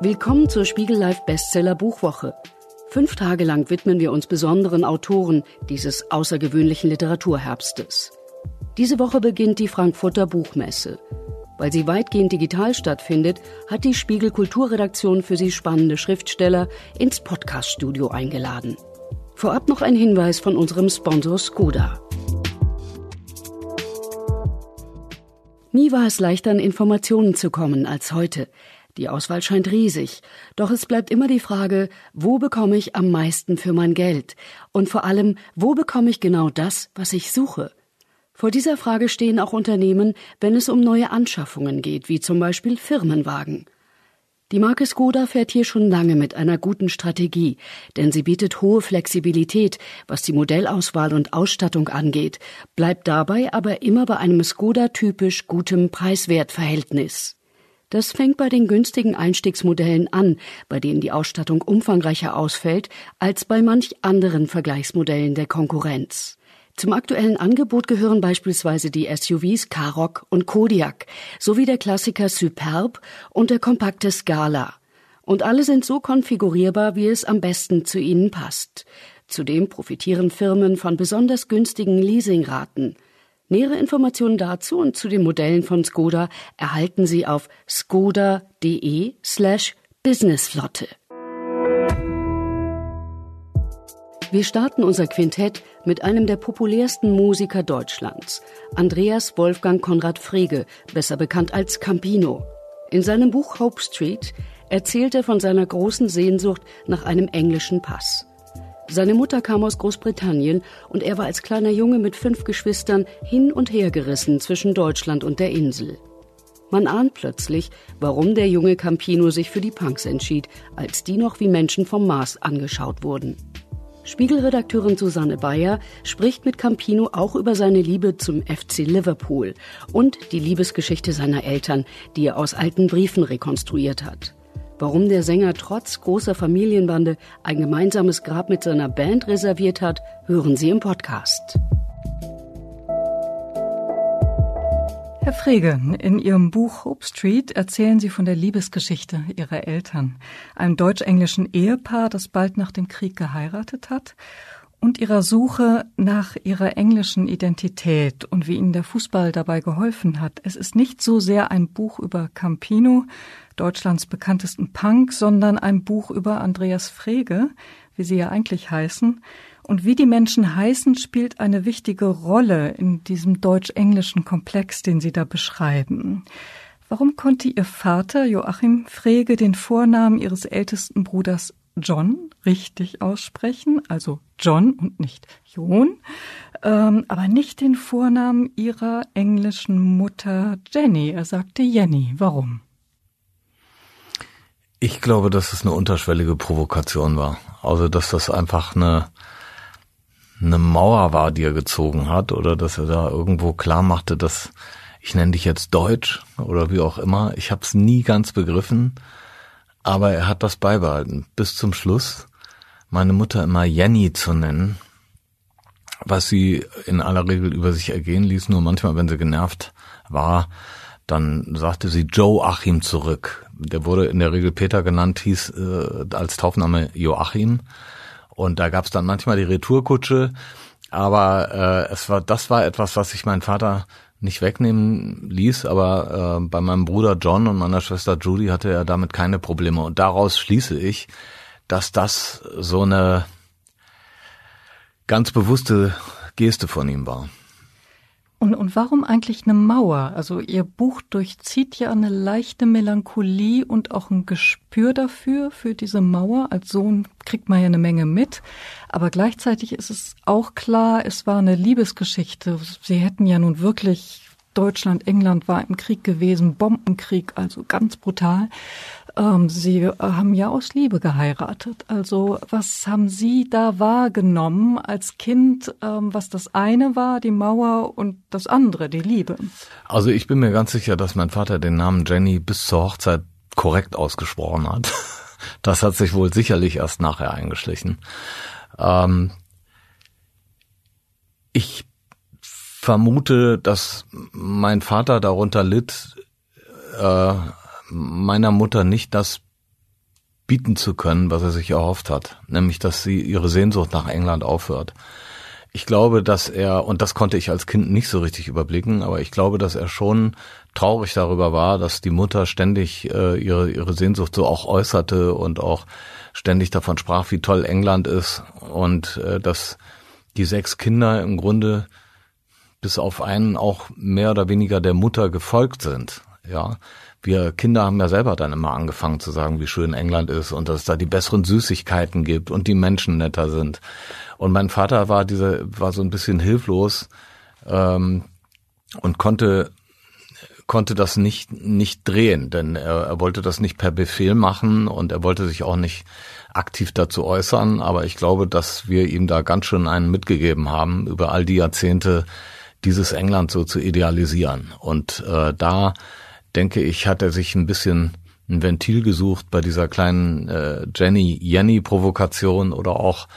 Willkommen zur Spiegel Live Bestseller Buchwoche. Fünf Tage lang widmen wir uns besonderen Autoren dieses außergewöhnlichen Literaturherbstes. Diese Woche beginnt die Frankfurter Buchmesse. Weil sie weitgehend digital stattfindet, hat die Spiegel Kulturredaktion für sie spannende Schriftsteller ins Podcaststudio eingeladen. Vorab noch ein Hinweis von unserem Sponsor Skoda. Nie war es leichter, an Informationen zu kommen als heute. Die Auswahl scheint riesig, doch es bleibt immer die Frage, wo bekomme ich am meisten für mein Geld? Und vor allem, wo bekomme ich genau das, was ich suche? Vor dieser Frage stehen auch Unternehmen, wenn es um neue Anschaffungen geht, wie zum Beispiel Firmenwagen. Die Marke Skoda fährt hier schon lange mit einer guten Strategie, denn sie bietet hohe Flexibilität, was die Modellauswahl und Ausstattung angeht, bleibt dabei aber immer bei einem Skoda-typisch gutem Preis-Wert-Verhältnis. Das fängt bei den günstigen Einstiegsmodellen an, bei denen die Ausstattung umfangreicher ausfällt als bei manch anderen Vergleichsmodellen der Konkurrenz. Zum aktuellen Angebot gehören beispielsweise die SUVs Karoq und Kodiak sowie der Klassiker Superb und der kompakte Scala. Und alle sind so konfigurierbar, wie es am besten zu ihnen passt. Zudem profitieren Firmen von besonders günstigen Leasingraten. Nähere Informationen dazu und zu den Modellen von Skoda erhalten Sie auf skoda.de slash businessflotte. Wir starten unser Quintett mit einem der populärsten Musiker Deutschlands, Andreas Wolfgang Konrad Frege, besser bekannt als Campino. In seinem Buch Hope Street erzählt er von seiner großen Sehnsucht nach einem englischen Pass. Seine Mutter kam aus Großbritannien und er war als kleiner Junge mit fünf Geschwistern hin und her gerissen zwischen Deutschland und der Insel. Man ahnt plötzlich, warum der junge Campino sich für die Punks entschied, als die noch wie Menschen vom Mars angeschaut wurden. Spiegelredakteurin Susanne Bayer spricht mit Campino auch über seine Liebe zum FC Liverpool und die Liebesgeschichte seiner Eltern, die er aus alten Briefen rekonstruiert hat. Warum der Sänger trotz großer Familienbande ein gemeinsames Grab mit seiner Band reserviert hat, hören Sie im Podcast. Herr Frege, in Ihrem Buch Hope Street erzählen Sie von der Liebesgeschichte Ihrer Eltern, einem deutsch-englischen Ehepaar, das bald nach dem Krieg geheiratet hat, und ihrer Suche nach ihrer englischen Identität und wie ihnen der Fußball dabei geholfen hat. Es ist nicht so sehr ein Buch über Campino, Deutschlands bekanntesten Punk, sondern ein Buch über Andreas Frege, wie sie ja eigentlich heißen, und wie die Menschen heißen, spielt eine wichtige Rolle in diesem deutsch-englischen Komplex, den Sie da beschreiben. Warum konnte Ihr Vater Joachim Frege den Vornamen Ihres ältesten Bruders John richtig aussprechen, also John und nicht John, ähm, aber nicht den Vornamen ihrer englischen Mutter Jenny. Er sagte Jenny. Warum? Ich glaube, dass es eine unterschwellige Provokation war. Also, dass das einfach eine eine Mauer war, die er gezogen hat, oder dass er da irgendwo klar machte, dass ich nenne dich jetzt Deutsch oder wie auch immer. Ich habe es nie ganz begriffen, aber er hat das beibehalten bis zum Schluss. Meine Mutter immer Jenny zu nennen, was sie in aller Regel über sich ergehen ließ. Nur manchmal, wenn sie genervt war, dann sagte sie Joe Achim zurück. Der wurde in der Regel Peter genannt, hieß äh, als Taufname Joachim. Und da gab es dann manchmal die Retourkutsche, aber äh, es war, das war etwas, was sich mein Vater nicht wegnehmen ließ, aber äh, bei meinem Bruder John und meiner Schwester Judy hatte er damit keine Probleme. Und daraus schließe ich, dass das so eine ganz bewusste Geste von ihm war. Und, und warum eigentlich eine Mauer? Also Ihr Buch durchzieht ja eine leichte Melancholie und auch ein Gespür dafür, für diese Mauer. Als Sohn kriegt man ja eine Menge mit. Aber gleichzeitig ist es auch klar, es war eine Liebesgeschichte. Sie hätten ja nun wirklich Deutschland, England war im Krieg gewesen, Bombenkrieg, also ganz brutal. Ähm, Sie äh, haben ja aus Liebe geheiratet. Also was haben Sie da wahrgenommen als Kind, ähm, was das eine war, die Mauer, und das andere, die Liebe? Also ich bin mir ganz sicher, dass mein Vater den Namen Jenny bis zur Hochzeit korrekt ausgesprochen hat. Das hat sich wohl sicherlich erst nachher eingeschlichen. Ähm, ich vermute, dass mein Vater darunter litt, äh, meiner Mutter nicht das bieten zu können, was er sich erhofft hat, nämlich dass sie ihre Sehnsucht nach England aufhört. Ich glaube, dass er, und das konnte ich als Kind nicht so richtig überblicken, aber ich glaube, dass er schon traurig darüber war, dass die Mutter ständig äh, ihre, ihre Sehnsucht so auch äußerte und auch ständig davon sprach, wie toll England ist und äh, dass die sechs Kinder im Grunde bis auf einen auch mehr oder weniger der Mutter gefolgt sind. Ja, wir Kinder haben ja selber dann immer angefangen zu sagen, wie schön England ist und dass es da die besseren Süßigkeiten gibt und die Menschen netter sind. Und mein Vater war dieser, war so ein bisschen hilflos ähm, und konnte konnte das nicht nicht drehen, denn er, er wollte das nicht per Befehl machen und er wollte sich auch nicht aktiv dazu äußern. Aber ich glaube, dass wir ihm da ganz schön einen mitgegeben haben über all die Jahrzehnte dieses England so zu idealisieren. Und äh, da denke ich, hat er sich ein bisschen ein Ventil gesucht bei dieser kleinen äh, Jenny Jenny Provokation oder auch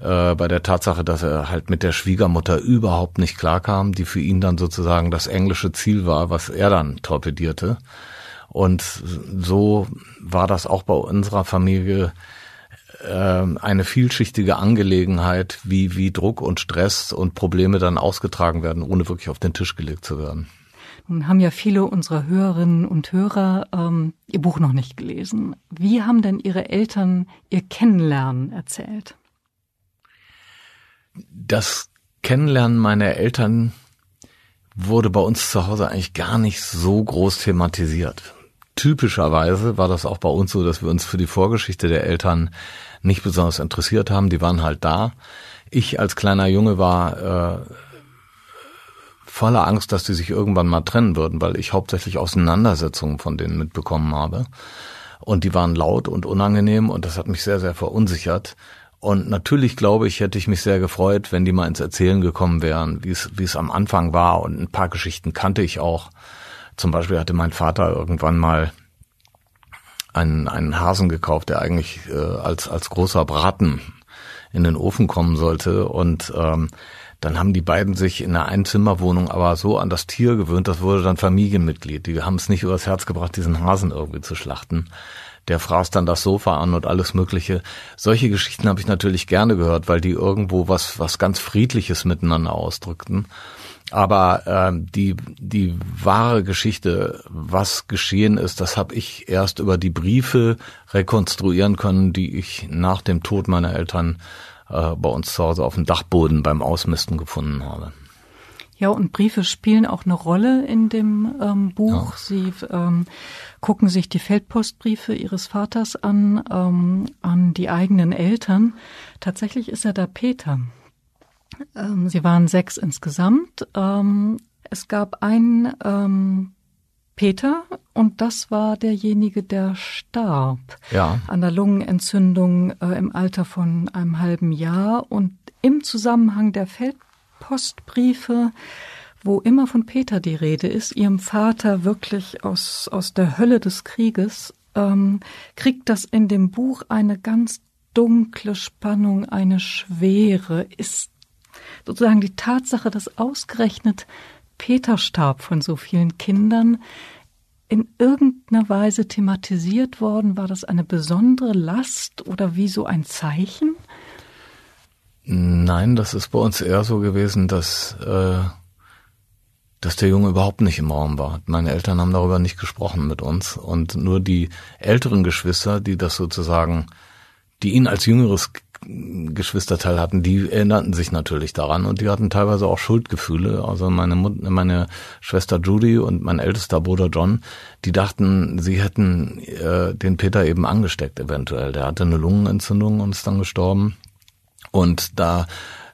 äh, bei der Tatsache, dass er halt mit der Schwiegermutter überhaupt nicht klarkam, die für ihn dann sozusagen das englische Ziel war, was er dann torpedierte. Und so war das auch bei unserer Familie äh, eine vielschichtige Angelegenheit, wie, wie Druck und Stress und Probleme dann ausgetragen werden, ohne wirklich auf den Tisch gelegt zu werden. Nun haben ja viele unserer Hörerinnen und Hörer ähm, Ihr Buch noch nicht gelesen. Wie haben denn Ihre Eltern Ihr Kennenlernen erzählt? Das Kennenlernen meiner Eltern wurde bei uns zu Hause eigentlich gar nicht so groß thematisiert. Typischerweise war das auch bei uns so, dass wir uns für die Vorgeschichte der Eltern nicht besonders interessiert haben. Die waren halt da. Ich als kleiner Junge war äh, voller Angst, dass die sich irgendwann mal trennen würden, weil ich hauptsächlich Auseinandersetzungen von denen mitbekommen habe. Und die waren laut und unangenehm und das hat mich sehr, sehr verunsichert. Und natürlich glaube ich, hätte ich mich sehr gefreut, wenn die mal ins Erzählen gekommen wären, wie es, wie es am Anfang war. Und ein paar Geschichten kannte ich auch. Zum Beispiel hatte mein Vater irgendwann mal einen, einen Hasen gekauft, der eigentlich äh, als, als großer Braten in den Ofen kommen sollte. Und ähm, dann haben die beiden sich in einer Einzimmerwohnung aber so an das Tier gewöhnt, das wurde dann Familienmitglied. Die haben es nicht übers Herz gebracht, diesen Hasen irgendwie zu schlachten der fraß dann das Sofa an und alles Mögliche. Solche Geschichten habe ich natürlich gerne gehört, weil die irgendwo was, was ganz Friedliches miteinander ausdrückten. Aber ähm, die, die wahre Geschichte, was geschehen ist, das habe ich erst über die Briefe rekonstruieren können, die ich nach dem Tod meiner Eltern äh, bei uns zu Hause auf dem Dachboden beim Ausmisten gefunden habe. Ja, und Briefe spielen auch eine Rolle in dem ähm, Buch. Ja. Sie ähm, gucken sich die Feldpostbriefe ihres Vaters an, ähm, an die eigenen Eltern. Tatsächlich ist er da Peter. Ähm, sie waren sechs insgesamt. Ähm, es gab einen ähm, Peter und das war derjenige, der starb ja. an der Lungenentzündung äh, im Alter von einem halben Jahr und im Zusammenhang der Feldpostbriefe Postbriefe, wo immer von Peter die Rede ist, ihrem Vater wirklich aus, aus der Hölle des Krieges, ähm, kriegt das in dem Buch eine ganz dunkle Spannung, eine Schwere, ist sozusagen die Tatsache, dass ausgerechnet Peter starb von so vielen Kindern, in irgendeiner Weise thematisiert worden? War das eine besondere Last oder wie so ein Zeichen? Nein, das ist bei uns eher so gewesen, dass, äh, dass der Junge überhaupt nicht im Raum war. Meine Eltern haben darüber nicht gesprochen mit uns und nur die älteren Geschwister, die das sozusagen, die ihn als jüngeres Geschwisterteil hatten, die erinnerten sich natürlich daran und die hatten teilweise auch Schuldgefühle. Also meine Mutter, meine Schwester Judy und mein ältester Bruder John, die dachten, sie hätten äh, den Peter eben angesteckt eventuell. Der hatte eine Lungenentzündung und ist dann gestorben. Und da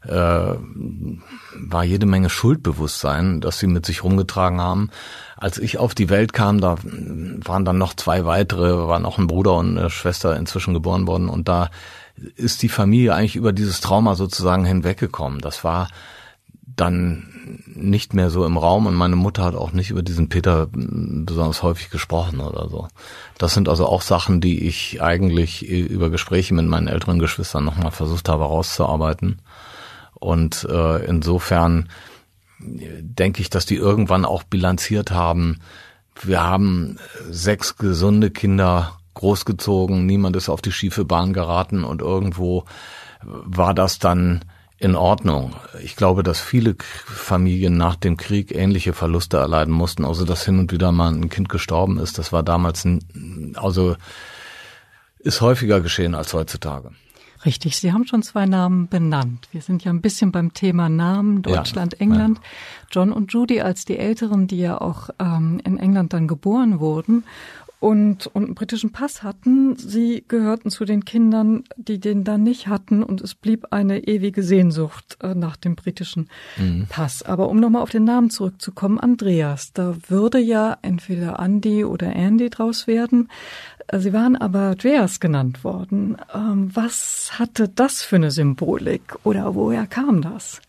äh, war jede Menge Schuldbewusstsein, das sie mit sich rumgetragen haben. Als ich auf die Welt kam, da waren dann noch zwei weitere, waren auch ein Bruder und eine Schwester inzwischen geboren worden. Und da ist die Familie eigentlich über dieses Trauma sozusagen hinweggekommen. Das war dann nicht mehr so im Raum und meine Mutter hat auch nicht über diesen Peter besonders häufig gesprochen oder so. Das sind also auch Sachen, die ich eigentlich über Gespräche mit meinen älteren Geschwistern nochmal versucht habe rauszuarbeiten. Und äh, insofern denke ich, dass die irgendwann auch bilanziert haben, wir haben sechs gesunde Kinder großgezogen, niemand ist auf die schiefe Bahn geraten und irgendwo war das dann in Ordnung. Ich glaube, dass viele Familien nach dem Krieg ähnliche Verluste erleiden mussten, also dass hin und wieder mal ein Kind gestorben ist. Das war damals, also ist häufiger geschehen als heutzutage. Richtig, Sie haben schon zwei Namen benannt. Wir sind ja ein bisschen beim Thema Namen, Deutschland, ja, England. Ja. John und Judy als die Älteren, die ja auch ähm, in England dann geboren wurden und, und einen britischen Pass hatten. Sie gehörten zu den Kindern, die den dann nicht hatten und es blieb eine ewige Sehnsucht äh, nach dem britischen mhm. Pass. Aber um nochmal auf den Namen zurückzukommen, Andreas, da würde ja entweder Andy oder Andy draus werden. Äh, Sie waren aber Andreas genannt worden. Ähm, was hatte das für eine Symbolik oder woher kam das?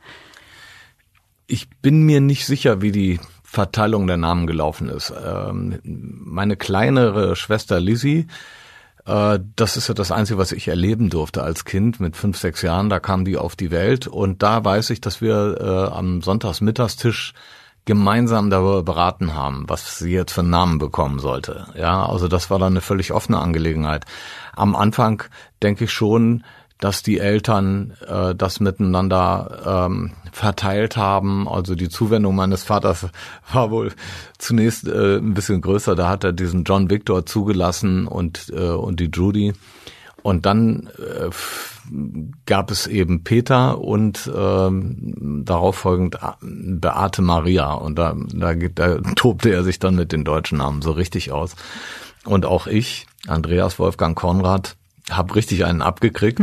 Ich bin mir nicht sicher, wie die Verteilung der Namen gelaufen ist. Ähm, meine kleinere Schwester Lizzie, äh, das ist ja das Einzige, was ich erleben durfte als Kind mit fünf, sechs Jahren. Da kam die auf die Welt und da weiß ich, dass wir äh, am Sonntagsmittagstisch gemeinsam darüber beraten haben, was sie jetzt für einen Namen bekommen sollte. Ja, also das war dann eine völlig offene Angelegenheit. Am Anfang denke ich schon, dass die Eltern äh, das miteinander ähm, verteilt haben. Also die Zuwendung meines Vaters war wohl zunächst äh, ein bisschen größer. Da hat er diesen John Victor zugelassen und äh, und die Judy. Und dann äh, gab es eben Peter und ähm, darauf folgend Beate Maria. Und da, da, da tobte er sich dann mit den deutschen Namen so richtig aus. Und auch ich, Andreas Wolfgang Konrad, habe richtig einen abgekriegt.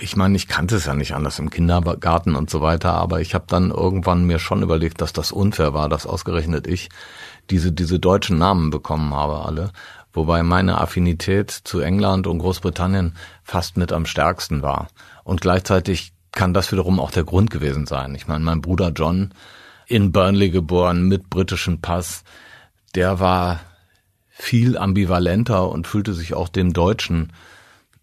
Ich meine, ich kannte es ja nicht anders im Kindergarten und so weiter, aber ich habe dann irgendwann mir schon überlegt, dass das unfair war, dass ausgerechnet ich diese diese deutschen Namen bekommen habe alle, wobei meine Affinität zu England und Großbritannien fast mit am stärksten war. Und gleichzeitig kann das wiederum auch der Grund gewesen sein. Ich meine, mein Bruder John in Burnley geboren mit britischem Pass, der war viel ambivalenter und fühlte sich auch dem Deutschen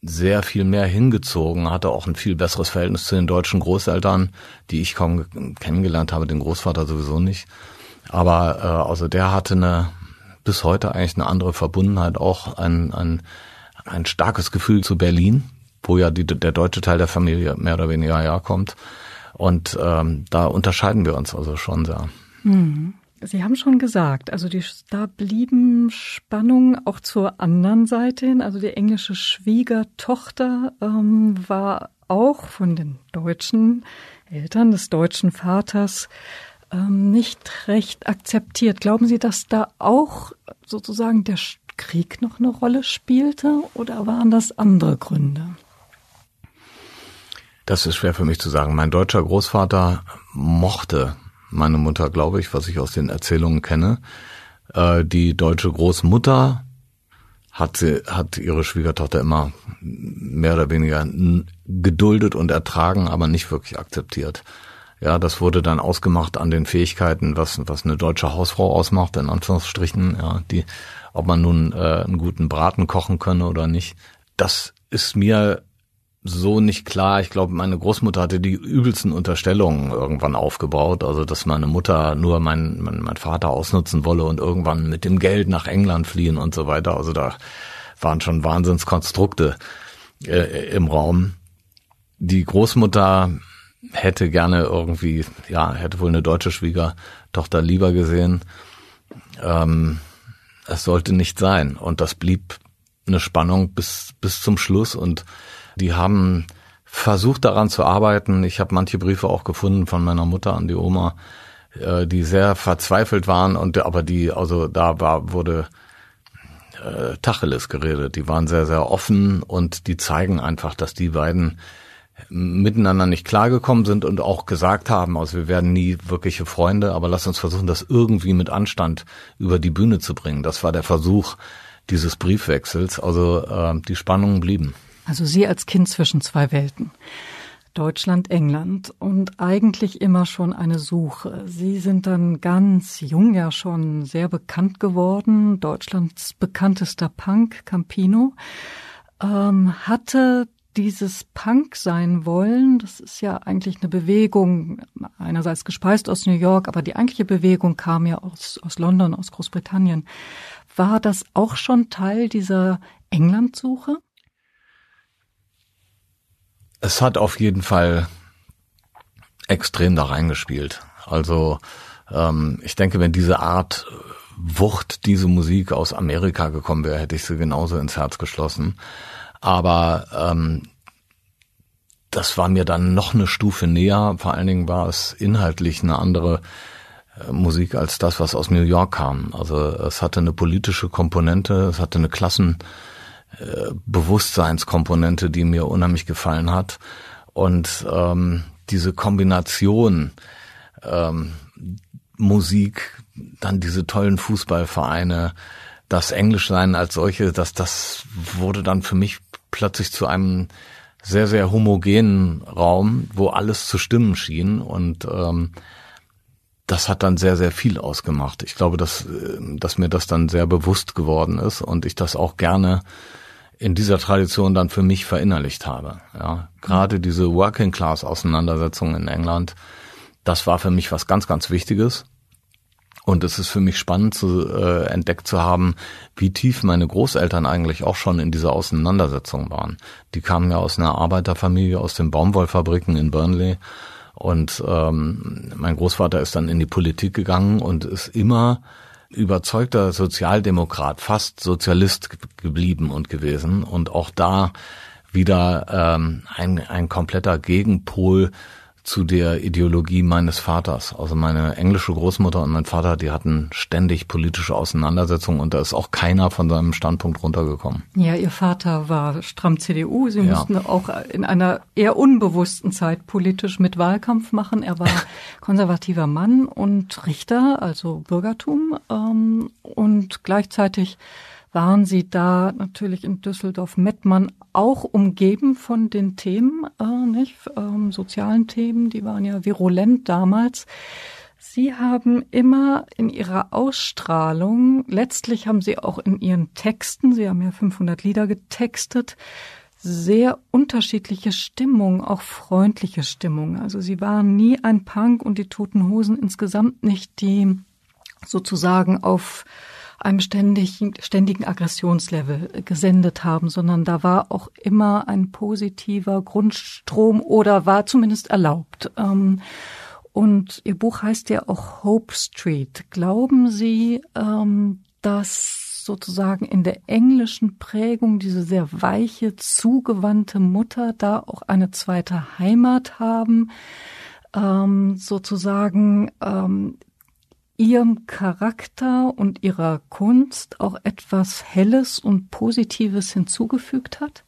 sehr viel mehr hingezogen, hatte auch ein viel besseres Verhältnis zu den deutschen Großeltern, die ich kaum kennengelernt habe, den Großvater sowieso nicht. Aber äh, also der hatte eine bis heute eigentlich eine andere Verbundenheit, auch ein, ein, ein starkes Gefühl zu Berlin, wo ja die, der deutsche Teil der Familie mehr oder weniger herkommt. Und ähm, da unterscheiden wir uns also schon sehr. Mhm. Sie haben schon gesagt, also die, da blieben Spannungen auch zur anderen Seite hin. Also die englische Schwiegertochter ähm, war auch von den deutschen Eltern des deutschen Vaters ähm, nicht recht akzeptiert. Glauben Sie, dass da auch sozusagen der Krieg noch eine Rolle spielte oder waren das andere Gründe? Das ist schwer für mich zu sagen. Mein deutscher Großvater mochte meine Mutter, glaube ich, was ich aus den Erzählungen kenne. Äh, die deutsche Großmutter hat sie, hat ihre Schwiegertochter immer mehr oder weniger geduldet und ertragen, aber nicht wirklich akzeptiert. Ja, das wurde dann ausgemacht an den Fähigkeiten, was, was eine deutsche Hausfrau ausmacht, in Anführungsstrichen, ja, die, ob man nun äh, einen guten Braten kochen könne oder nicht. Das ist mir so nicht klar. Ich glaube, meine Großmutter hatte die übelsten Unterstellungen irgendwann aufgebaut. Also, dass meine Mutter nur mein, mein, mein Vater ausnutzen wolle und irgendwann mit dem Geld nach England fliehen und so weiter. Also da waren schon Wahnsinnskonstrukte äh, im Raum. Die Großmutter hätte gerne irgendwie, ja, hätte wohl eine deutsche Schwiegertochter lieber gesehen. Ähm, es sollte nicht sein. Und das blieb eine Spannung bis, bis zum Schluss und die haben versucht daran zu arbeiten. Ich habe manche Briefe auch gefunden von meiner Mutter an die Oma, äh, die sehr verzweifelt waren und aber die, also da war, wurde äh, Tacheles geredet. Die waren sehr, sehr offen und die zeigen einfach, dass die beiden miteinander nicht klargekommen sind und auch gesagt haben, also wir werden nie wirkliche Freunde, aber lass uns versuchen, das irgendwie mit Anstand über die Bühne zu bringen. Das war der Versuch dieses Briefwechsels. Also äh, die Spannungen blieben. Also Sie als Kind zwischen zwei Welten. Deutschland, England und eigentlich immer schon eine Suche. Sie sind dann ganz jung ja schon sehr bekannt geworden. Deutschlands bekanntester Punk, Campino, ähm, hatte dieses Punk sein wollen, das ist ja eigentlich eine Bewegung, einerseits gespeist aus New York, aber die eigentliche Bewegung kam ja aus, aus London, aus Großbritannien. War das auch schon Teil dieser Englandsuche? Es hat auf jeden Fall extrem da reingespielt. Also ähm, ich denke, wenn diese Art Wucht, diese Musik aus Amerika gekommen wäre, hätte ich sie genauso ins Herz geschlossen. Aber ähm, das war mir dann noch eine Stufe näher. Vor allen Dingen war es inhaltlich eine andere äh, Musik als das, was aus New York kam. Also es hatte eine politische Komponente, es hatte eine Klassenbewusstseinskomponente, äh, die mir unheimlich gefallen hat. Und ähm, diese Kombination ähm, Musik, dann diese tollen Fußballvereine, das Englischsein als solche, dass das wurde dann für mich plötzlich zu einem sehr, sehr homogenen Raum, wo alles zu stimmen schien und ähm, das hat dann sehr, sehr viel ausgemacht. Ich glaube, dass, äh, dass mir das dann sehr bewusst geworden ist und ich das auch gerne in dieser Tradition dann für mich verinnerlicht habe. Ja, gerade diese Working Class Auseinandersetzung in England, das war für mich was ganz, ganz Wichtiges. Und es ist für mich spannend zu äh, entdeckt zu haben, wie tief meine Großeltern eigentlich auch schon in dieser Auseinandersetzung waren. Die kamen ja aus einer Arbeiterfamilie aus den Baumwollfabriken in Burnley. Und ähm, mein Großvater ist dann in die Politik gegangen und ist immer überzeugter Sozialdemokrat, fast Sozialist geblieben und gewesen. Und auch da wieder ähm, ein, ein kompletter Gegenpol zu der Ideologie meines Vaters. Also meine englische Großmutter und mein Vater, die hatten ständig politische Auseinandersetzungen und da ist auch keiner von seinem Standpunkt runtergekommen. Ja, Ihr Vater war stramm CDU. Sie ja. mussten auch in einer eher unbewussten Zeit politisch mit Wahlkampf machen. Er war konservativer Mann und Richter, also Bürgertum ähm, und gleichzeitig waren Sie da natürlich in Düsseldorf-Mettmann auch umgeben von den Themen, äh, nicht, ähm, sozialen Themen, die waren ja virulent damals. Sie haben immer in Ihrer Ausstrahlung, letztlich haben Sie auch in Ihren Texten, Sie haben ja 500 Lieder getextet, sehr unterschiedliche Stimmung, auch freundliche Stimmung. Also Sie waren nie ein Punk und die Toten Hosen insgesamt nicht, die sozusagen auf einem ständigen, ständigen Aggressionslevel gesendet haben, sondern da war auch immer ein positiver Grundstrom oder war zumindest erlaubt. Ähm, und Ihr Buch heißt ja auch Hope Street. Glauben Sie, ähm, dass sozusagen in der englischen Prägung diese sehr weiche, zugewandte Mutter da auch eine zweite Heimat haben? Ähm, sozusagen ähm, ihrem Charakter und ihrer Kunst auch etwas Helles und Positives hinzugefügt hat?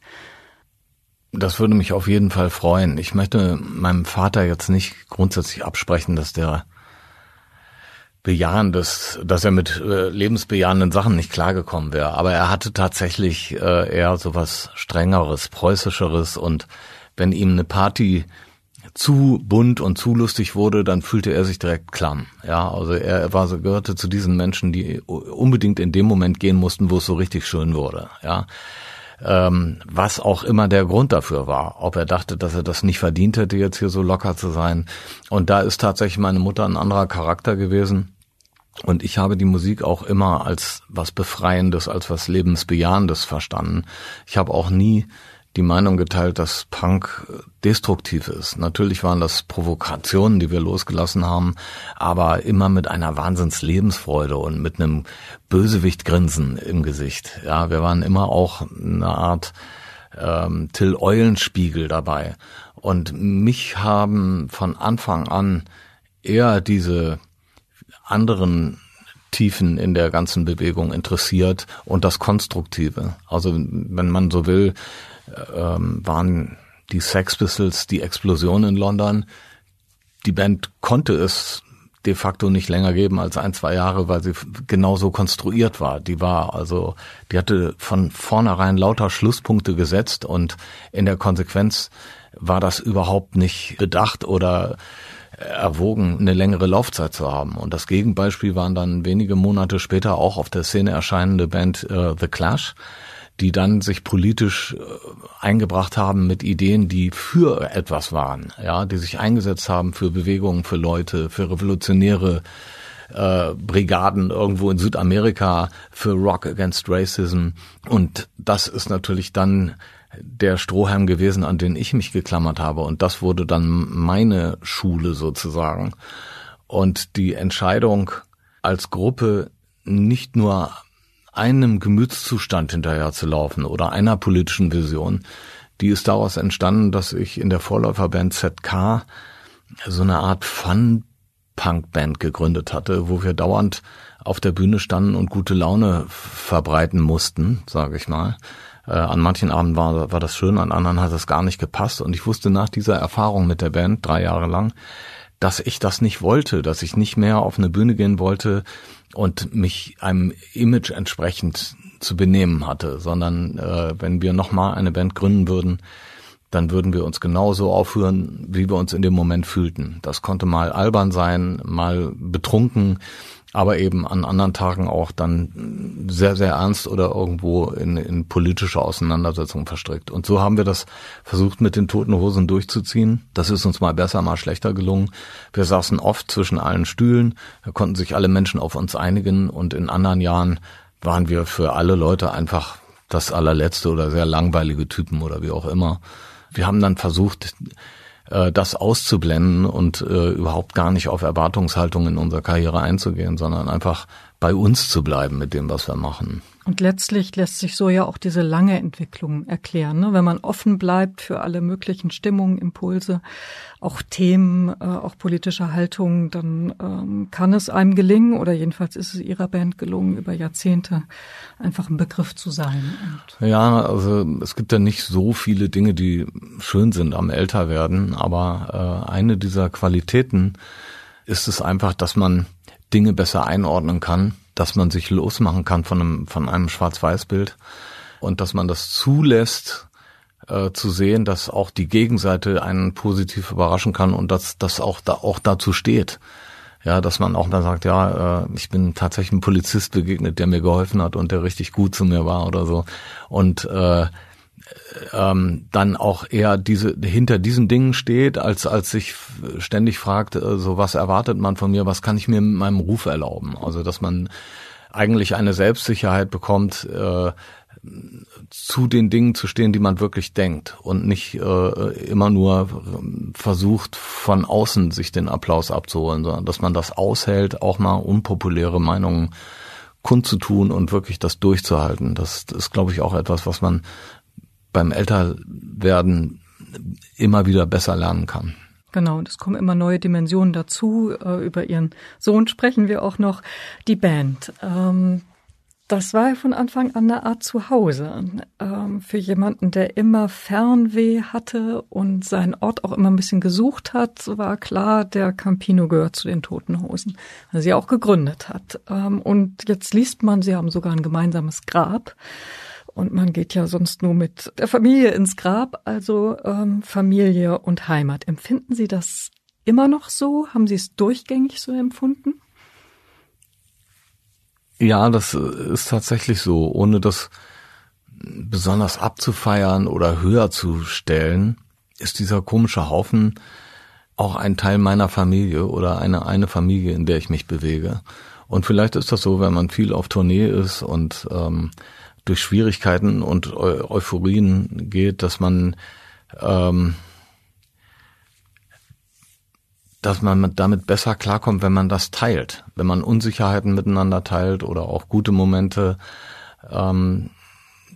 Das würde mich auf jeden Fall freuen. Ich möchte meinem Vater jetzt nicht grundsätzlich absprechen, dass der bejahendes, dass er mit äh, lebensbejahenden Sachen nicht klargekommen wäre. Aber er hatte tatsächlich äh, eher so was strengeres, preußischeres und wenn ihm eine Party zu bunt und zu lustig wurde, dann fühlte er sich direkt klamm. Ja, also er war so, gehörte zu diesen Menschen, die unbedingt in dem Moment gehen mussten, wo es so richtig schön wurde. Ja, ähm, was auch immer der Grund dafür war, ob er dachte, dass er das nicht verdient hätte, jetzt hier so locker zu sein. Und da ist tatsächlich meine Mutter ein anderer Charakter gewesen. Und ich habe die Musik auch immer als was Befreiendes, als was Lebensbejahendes verstanden. Ich habe auch nie die Meinung geteilt, dass Punk destruktiv ist. Natürlich waren das Provokationen, die wir losgelassen haben, aber immer mit einer Wahnsinnslebensfreude und mit einem Bösewichtgrinsen im Gesicht. Ja, wir waren immer auch eine Art ähm, Till Eulenspiegel dabei. Und mich haben von Anfang an eher diese anderen Tiefen in der ganzen Bewegung interessiert und das Konstruktive. Also wenn man so will, ähm, waren die Sex Pistols die Explosion in London. Die Band konnte es de facto nicht länger geben als ein, zwei Jahre, weil sie genauso konstruiert war. Die war also, die hatte von vornherein lauter Schlusspunkte gesetzt und in der Konsequenz war das überhaupt nicht bedacht oder erwogen, eine längere Laufzeit zu haben. Und das Gegenbeispiel waren dann wenige Monate später auch auf der Szene erscheinende Band äh, The Clash, die dann sich politisch äh, eingebracht haben mit Ideen, die für etwas waren, ja, die sich eingesetzt haben für Bewegungen, für Leute, für revolutionäre äh, Brigaden irgendwo in Südamerika für Rock Against Racism. Und das ist natürlich dann der Strohhalm gewesen, an den ich mich geklammert habe. Und das wurde dann meine Schule sozusagen. Und die Entscheidung als Gruppe nicht nur einem Gemütszustand hinterher zu laufen oder einer politischen Vision, die ist daraus entstanden, dass ich in der Vorläuferband ZK so eine Art Fun-Punk-Band gegründet hatte, wo wir dauernd auf der Bühne standen und gute Laune verbreiten mussten, sage ich mal. Äh, an manchen Abenden war, war das schön, an anderen hat es gar nicht gepasst. Und ich wusste nach dieser Erfahrung mit der Band, drei Jahre lang, dass ich das nicht wollte, dass ich nicht mehr auf eine Bühne gehen wollte und mich einem Image entsprechend zu benehmen hatte, sondern äh, wenn wir nochmal eine Band gründen würden, dann würden wir uns genauso aufführen, wie wir uns in dem Moment fühlten. Das konnte mal albern sein, mal betrunken, aber eben an anderen Tagen auch dann sehr, sehr ernst oder irgendwo in, in politische Auseinandersetzungen verstrickt. Und so haben wir das versucht mit den Toten Hosen durchzuziehen. Das ist uns mal besser, mal schlechter gelungen. Wir saßen oft zwischen allen Stühlen, da konnten sich alle Menschen auf uns einigen und in anderen Jahren waren wir für alle Leute einfach das allerletzte oder sehr langweilige Typen oder wie auch immer. Wir haben dann versucht, äh, das auszublenden und äh, überhaupt gar nicht auf Erwartungshaltungen in unserer Karriere einzugehen, sondern einfach bei uns zu bleiben mit dem, was wir machen. Und letztlich lässt sich so ja auch diese lange Entwicklung erklären. Ne? Wenn man offen bleibt für alle möglichen Stimmungen, Impulse, auch Themen, äh, auch politische Haltungen, dann ähm, kann es einem gelingen, oder jedenfalls ist es ihrer Band gelungen, über Jahrzehnte einfach ein Begriff zu sein. Und ja, also es gibt ja nicht so viele Dinge, die schön sind am Älterwerden, aber äh, eine dieser Qualitäten ist es einfach, dass man Dinge besser einordnen kann dass man sich losmachen kann von einem, von einem Schwarz-Weiß-Bild und dass man das zulässt, äh, zu sehen, dass auch die Gegenseite einen positiv überraschen kann und dass das auch da auch dazu steht. Ja, dass man auch dann sagt, ja, äh, ich bin tatsächlich einem Polizist begegnet, der mir geholfen hat und der richtig gut zu mir war oder so. Und äh, ähm, dann auch eher diese hinter diesen Dingen steht, als als sich ständig fragt, äh, so was erwartet man von mir, was kann ich mir mit meinem Ruf erlauben? Also dass man eigentlich eine Selbstsicherheit bekommt, äh, zu den Dingen zu stehen, die man wirklich denkt und nicht äh, immer nur versucht, von außen sich den Applaus abzuholen, sondern dass man das aushält, auch mal unpopuläre Meinungen kundzutun und wirklich das durchzuhalten. Das, das ist, glaube ich, auch etwas, was man beim Älterwerden immer wieder besser lernen kann. Genau, und es kommen immer neue Dimensionen dazu. Äh, über Ihren Sohn sprechen wir auch noch. Die Band. Ähm, das war von Anfang an eine Art Zuhause. Ähm, für jemanden, der immer Fernweh hatte und seinen Ort auch immer ein bisschen gesucht hat, war klar, der Campino gehört zu den Toten Hosen, weil sie auch gegründet hat. Ähm, und jetzt liest man, sie haben sogar ein gemeinsames Grab. Und man geht ja sonst nur mit der Familie ins Grab, also ähm, Familie und Heimat. Empfinden Sie das immer noch so? Haben Sie es durchgängig so empfunden? Ja, das ist tatsächlich so, ohne das besonders abzufeiern oder höher zu stellen, ist dieser komische Haufen auch ein Teil meiner Familie oder eine, eine Familie, in der ich mich bewege. Und vielleicht ist das so, wenn man viel auf Tournee ist und ähm, durch Schwierigkeiten und Eu Euphorien geht, dass man ähm, dass man damit besser klarkommt, wenn man das teilt, wenn man Unsicherheiten miteinander teilt oder auch gute Momente. Ähm,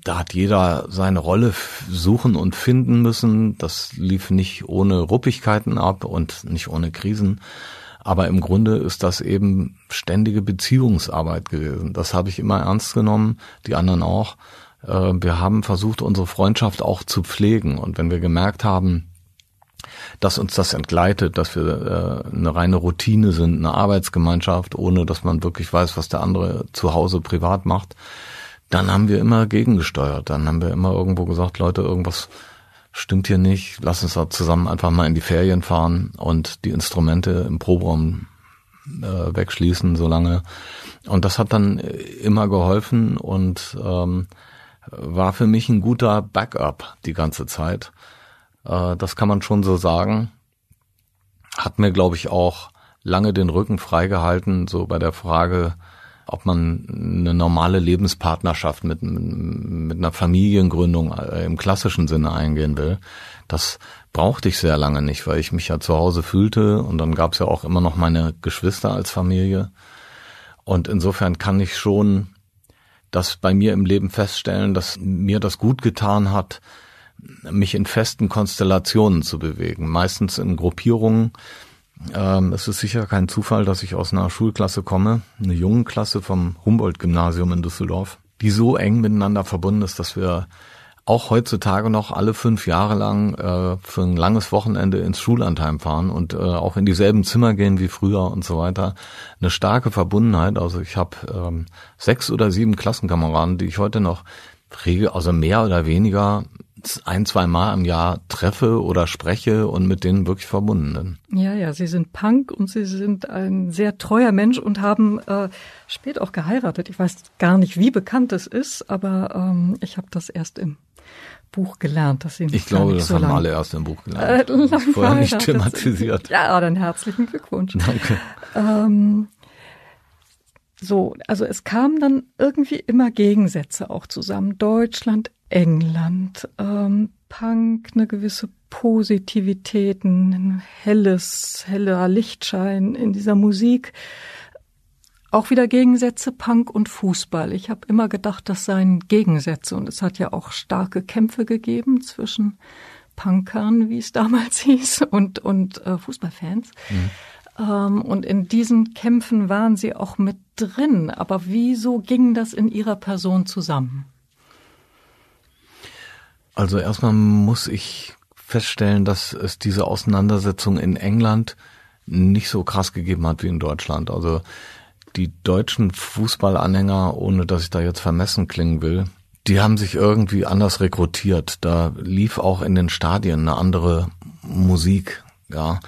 da hat jeder seine Rolle suchen und finden müssen. Das lief nicht ohne Ruppigkeiten ab und nicht ohne Krisen. Aber im Grunde ist das eben ständige Beziehungsarbeit gewesen. Das habe ich immer ernst genommen, die anderen auch. Äh, wir haben versucht, unsere Freundschaft auch zu pflegen. Und wenn wir gemerkt haben, dass uns das entgleitet, dass wir äh, eine reine Routine sind, eine Arbeitsgemeinschaft, ohne dass man wirklich weiß, was der andere zu Hause privat macht, dann haben wir immer gegengesteuert. Dann haben wir immer irgendwo gesagt, Leute, irgendwas stimmt hier nicht, lass uns da zusammen einfach mal in die Ferien fahren und die Instrumente im Proberaum äh, wegschließen, solange. Und das hat dann immer geholfen und ähm, war für mich ein guter Backup die ganze Zeit. Äh, das kann man schon so sagen. Hat mir, glaube ich, auch lange den Rücken freigehalten, so bei der Frage, ob man eine normale Lebenspartnerschaft mit, mit einer Familiengründung äh, im klassischen Sinne eingehen will. Das brauchte ich sehr lange nicht, weil ich mich ja zu Hause fühlte und dann gab es ja auch immer noch meine Geschwister als Familie. Und insofern kann ich schon das bei mir im Leben feststellen, dass mir das gut getan hat, mich in festen Konstellationen zu bewegen, meistens in Gruppierungen. Ähm, es ist sicher kein Zufall, dass ich aus einer Schulklasse komme, eine jungen Klasse vom Humboldt-Gymnasium in Düsseldorf, die so eng miteinander verbunden ist, dass wir auch heutzutage noch alle fünf Jahre lang äh, für ein langes Wochenende ins Schullandheim fahren und äh, auch in dieselben Zimmer gehen wie früher und so weiter. Eine starke Verbundenheit. Also ich habe ähm, sechs oder sieben Klassenkameraden, die ich heute noch regel, also mehr oder weniger ein, zwei Mal im Jahr treffe oder spreche und mit denen wirklich verbunden bin. Ja, ja, Sie sind Punk und Sie sind ein sehr treuer Mensch und haben äh, spät auch geheiratet. Ich weiß gar nicht, wie bekannt es ist, aber ähm, ich habe das erst im Buch gelernt, dass Sie nicht Ich glaube, das so haben lang, alle erst im Buch gelernt. Äh, das vorher nicht thematisiert. Ja, dann herzlichen Glückwunsch. Danke. Ähm, so, also es kamen dann irgendwie immer Gegensätze auch zusammen. Deutschland, England, ähm, Punk, eine gewisse Positivität, ein helles, heller Lichtschein in dieser Musik. Auch wieder Gegensätze, Punk und Fußball. Ich habe immer gedacht, das seien Gegensätze und es hat ja auch starke Kämpfe gegeben zwischen Punkern, wie es damals hieß, und, und äh, Fußballfans. Mhm. Ähm, und in diesen Kämpfen waren sie auch mit drin. Aber wieso ging das in ihrer Person zusammen? Also erstmal muss ich feststellen, dass es diese Auseinandersetzung in England nicht so krass gegeben hat wie in Deutschland. Also die deutschen Fußballanhänger, ohne dass ich da jetzt vermessen klingen will, die haben sich irgendwie anders rekrutiert. Da lief auch in den Stadien eine andere Musik, ja.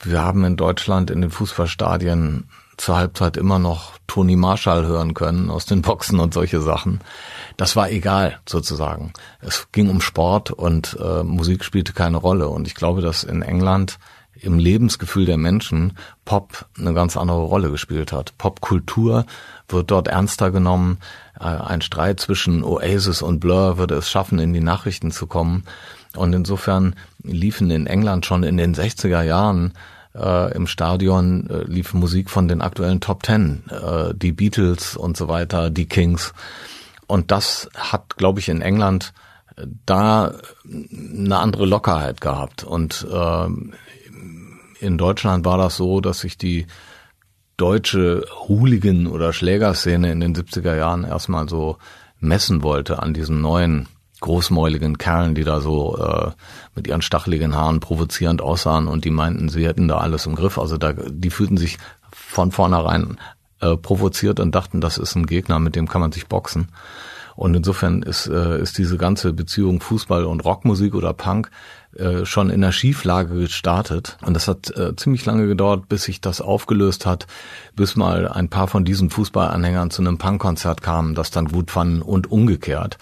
Wir haben in Deutschland in den Fußballstadien zur Halbzeit immer noch Toni Marshall hören können aus den Boxen und solche Sachen. Das war egal sozusagen. Es ging um Sport und äh, Musik spielte keine Rolle. Und ich glaube, dass in England im Lebensgefühl der Menschen Pop eine ganz andere Rolle gespielt hat. Popkultur wird dort ernster genommen. Äh, ein Streit zwischen Oasis und Blur würde es schaffen, in die Nachrichten zu kommen. Und insofern liefen in England schon in den 60er Jahren äh, im Stadion äh, lief Musik von den aktuellen Top Ten, äh, die Beatles und so weiter, die Kings. Und das hat, glaube ich, in England äh, da eine andere Lockerheit gehabt. Und äh, in Deutschland war das so, dass sich die deutsche Hooligan- oder Schlägerszene in den 70er Jahren erstmal so messen wollte an diesen neuen großmäuligen Kerlen, die da so äh, mit ihren stacheligen Haaren provozierend aussahen und die meinten, sie hätten da alles im Griff. Also da, die fühlten sich von vornherein äh, provoziert und dachten, das ist ein Gegner, mit dem kann man sich boxen. Und insofern ist, äh, ist diese ganze Beziehung Fußball und Rockmusik oder Punk äh, schon in der Schieflage gestartet. Und das hat äh, ziemlich lange gedauert, bis sich das aufgelöst hat, bis mal ein paar von diesen Fußballanhängern zu einem Punkkonzert kamen, das dann gut fanden und umgekehrt.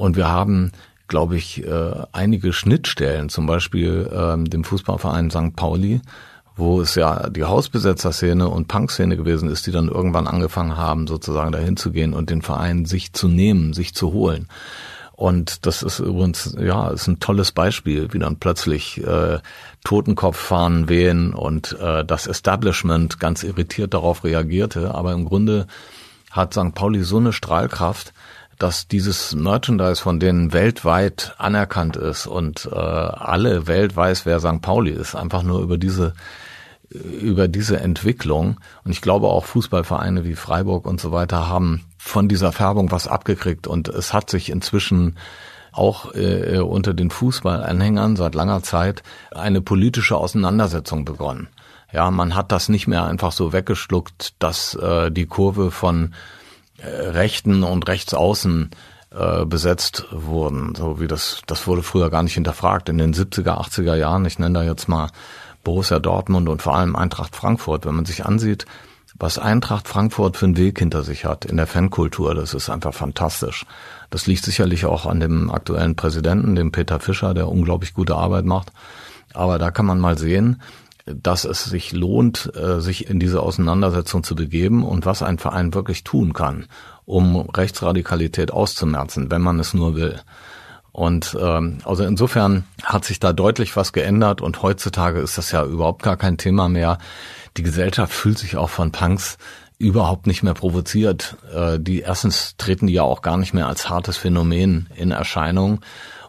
Und wir haben glaube ich, äh, einige Schnittstellen, zum Beispiel ähm, dem Fußballverein St. Pauli, wo es ja die Hausbesetzerszene und Punkszene gewesen ist, die dann irgendwann angefangen haben, sozusagen dahin zu gehen und den Verein sich zu nehmen, sich zu holen. Und das ist übrigens, ja, ist ein tolles Beispiel, wie dann plötzlich äh, Totenkopffahnen wehen und äh, das Establishment ganz irritiert darauf reagierte. Aber im Grunde hat St. Pauli so eine Strahlkraft, dass dieses Merchandise von denen weltweit anerkannt ist und äh, alle Welt weiß, wer St. Pauli ist, einfach nur über diese über diese Entwicklung. Und ich glaube auch Fußballvereine wie Freiburg und so weiter haben von dieser Färbung was abgekriegt. Und es hat sich inzwischen auch äh, unter den Fußballanhängern seit langer Zeit eine politische Auseinandersetzung begonnen. Ja, man hat das nicht mehr einfach so weggeschluckt, dass äh, die Kurve von äh, Rechten und Rechtsaußen äh, besetzt wurden. So wie das, das wurde früher gar nicht hinterfragt. In den 70er, 80er Jahren, ich nenne da jetzt mal Borussia Dortmund und vor allem Eintracht Frankfurt. Wenn man sich ansieht, was Eintracht Frankfurt für einen Weg hinter sich hat in der Fankultur, das ist einfach fantastisch. Das liegt sicherlich auch an dem aktuellen Präsidenten, dem Peter Fischer, der unglaublich gute Arbeit macht. Aber da kann man mal sehen, dass es sich lohnt, äh, sich in diese Auseinandersetzung zu begeben und was ein Verein wirklich tun kann, um Rechtsradikalität auszumerzen, wenn man es nur will. Und ähm, also insofern hat sich da deutlich was geändert und heutzutage ist das ja überhaupt gar kein Thema mehr. Die Gesellschaft fühlt sich auch von Punks überhaupt nicht mehr provoziert. Äh, die erstens treten die ja auch gar nicht mehr als hartes Phänomen in Erscheinung.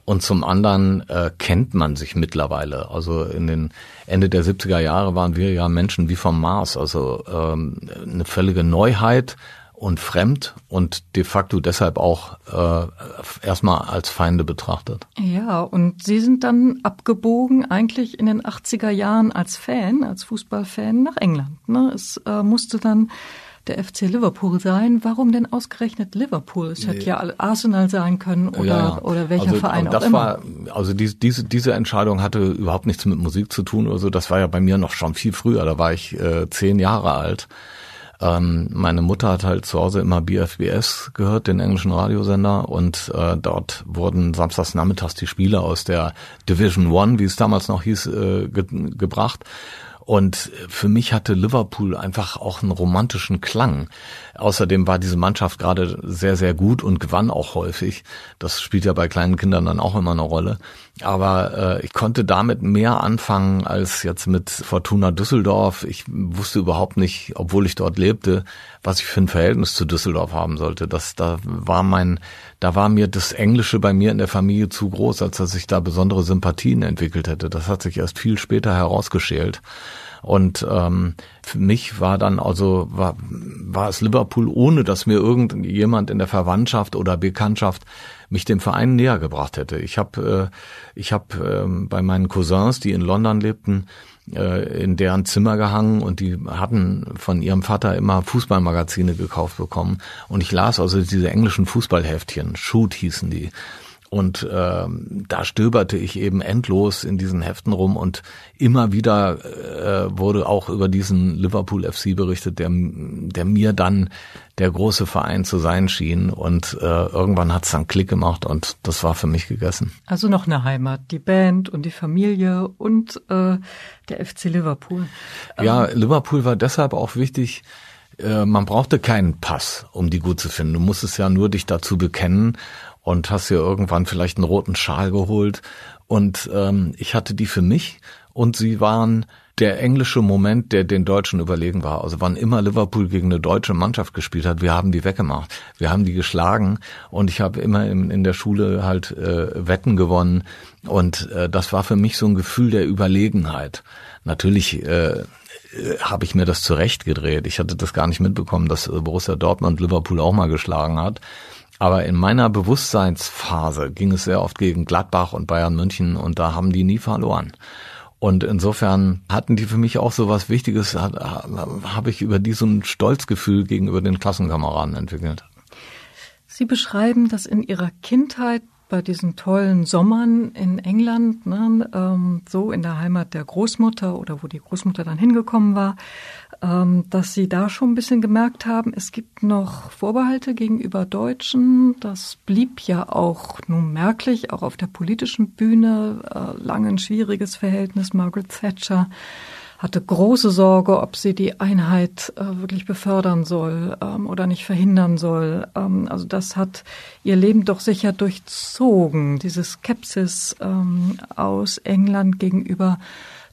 Und zum anderen äh, kennt man sich mittlerweile. Also in den Ende der 70er Jahre waren wir ja Menschen wie vom Mars. Also ähm, eine völlige Neuheit und fremd und de facto deshalb auch äh, erstmal als Feinde betrachtet. Ja, und Sie sind dann abgebogen eigentlich in den 80er Jahren als Fan, als Fußballfan nach England. Ne? Es äh, musste dann der FC Liverpool sein. Warum denn ausgerechnet Liverpool? Es hätte ja Arsenal sein können oder, ja, oder welcher also, Verein auch immer. War, also die, diese, diese Entscheidung hatte überhaupt nichts mit Musik zu tun oder so. Das war ja bei mir noch schon viel früher. Da war ich äh, zehn Jahre alt. Ähm, meine Mutter hat halt zu Hause immer BFBS gehört, den englischen Radiosender, und äh, dort wurden samstags nachmittags die Spiele aus der Division One, wie es damals noch hieß, äh, ge gebracht. Und für mich hatte Liverpool einfach auch einen romantischen Klang. Außerdem war diese Mannschaft gerade sehr, sehr gut und gewann auch häufig. Das spielt ja bei kleinen Kindern dann auch immer eine Rolle. Aber äh, ich konnte damit mehr anfangen als jetzt mit Fortuna Düsseldorf. Ich wusste überhaupt nicht, obwohl ich dort lebte, was ich für ein Verhältnis zu Düsseldorf haben sollte. Das, da war mein, da war mir das Englische bei mir in der Familie zu groß, als dass ich da besondere Sympathien entwickelt hätte. Das hat sich erst viel später herausgeschält. Und ähm, für mich war dann also war, war es Liverpool, ohne dass mir irgendjemand in der Verwandtschaft oder Bekanntschaft mich dem Verein näher gebracht hätte. Ich habe äh, ich habe äh, bei meinen Cousins, die in London lebten, äh, in deren Zimmer gehangen und die hatten von ihrem Vater immer Fußballmagazine gekauft bekommen. Und ich las also diese englischen Fußballheftchen, Shoot hießen die und ähm, da stöberte ich eben endlos in diesen Heften rum und immer wieder äh, wurde auch über diesen Liverpool FC berichtet, der, der mir dann der große Verein zu sein schien. Und äh, irgendwann hat es dann Klick gemacht und das war für mich gegessen. Also noch eine Heimat, die Band und die Familie und äh, der FC Liverpool. Ja, ähm, Liverpool war deshalb auch wichtig, äh, man brauchte keinen Pass, um die gut zu finden. Du musstest ja nur dich dazu bekennen und hast dir irgendwann vielleicht einen roten Schal geholt. Und ähm, ich hatte die für mich und sie waren der englische Moment, der den Deutschen überlegen war. Also wann immer Liverpool gegen eine deutsche Mannschaft gespielt hat, wir haben die weggemacht. Wir haben die geschlagen und ich habe immer in, in der Schule halt äh, Wetten gewonnen und äh, das war für mich so ein Gefühl der Überlegenheit. Natürlich äh, habe ich mir das zurechtgedreht. Ich hatte das gar nicht mitbekommen, dass Borussia Dortmund Liverpool auch mal geschlagen hat. Aber in meiner Bewusstseinsphase ging es sehr oft gegen Gladbach und Bayern München und da haben die nie verloren. Und insofern hatten die für mich auch so was Wichtiges, habe ich über die so ein Stolzgefühl gegenüber den Klassenkameraden entwickelt. Sie beschreiben, dass in Ihrer Kindheit bei diesen tollen Sommern in England, ne, ähm, so in der Heimat der Großmutter oder wo die Großmutter dann hingekommen war, dass sie da schon ein bisschen gemerkt haben, es gibt noch Vorbehalte gegenüber Deutschen. Das blieb ja auch nun merklich, auch auf der politischen Bühne, äh, lange ein schwieriges Verhältnis. Margaret Thatcher hatte große Sorge, ob sie die Einheit äh, wirklich befördern soll ähm, oder nicht verhindern soll. Ähm, also das hat ihr Leben doch sicher durchzogen, diese Skepsis ähm, aus England gegenüber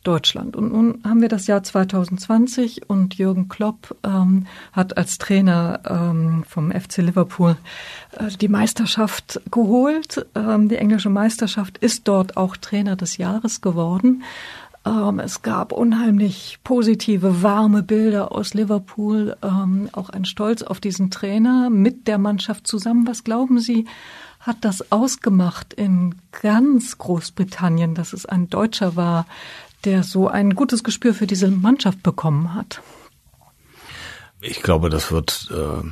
Deutschland. Und nun haben wir das Jahr 2020 und Jürgen Klopp ähm, hat als Trainer ähm, vom FC Liverpool äh, die Meisterschaft geholt. Ähm, die englische Meisterschaft ist dort auch Trainer des Jahres geworden. Ähm, es gab unheimlich positive, warme Bilder aus Liverpool, ähm, auch ein Stolz auf diesen Trainer mit der Mannschaft zusammen. Was glauben Sie, hat das ausgemacht in ganz Großbritannien, dass es ein Deutscher war, der so ein gutes Gespür für diese Mannschaft bekommen hat? Ich glaube, das wird äh,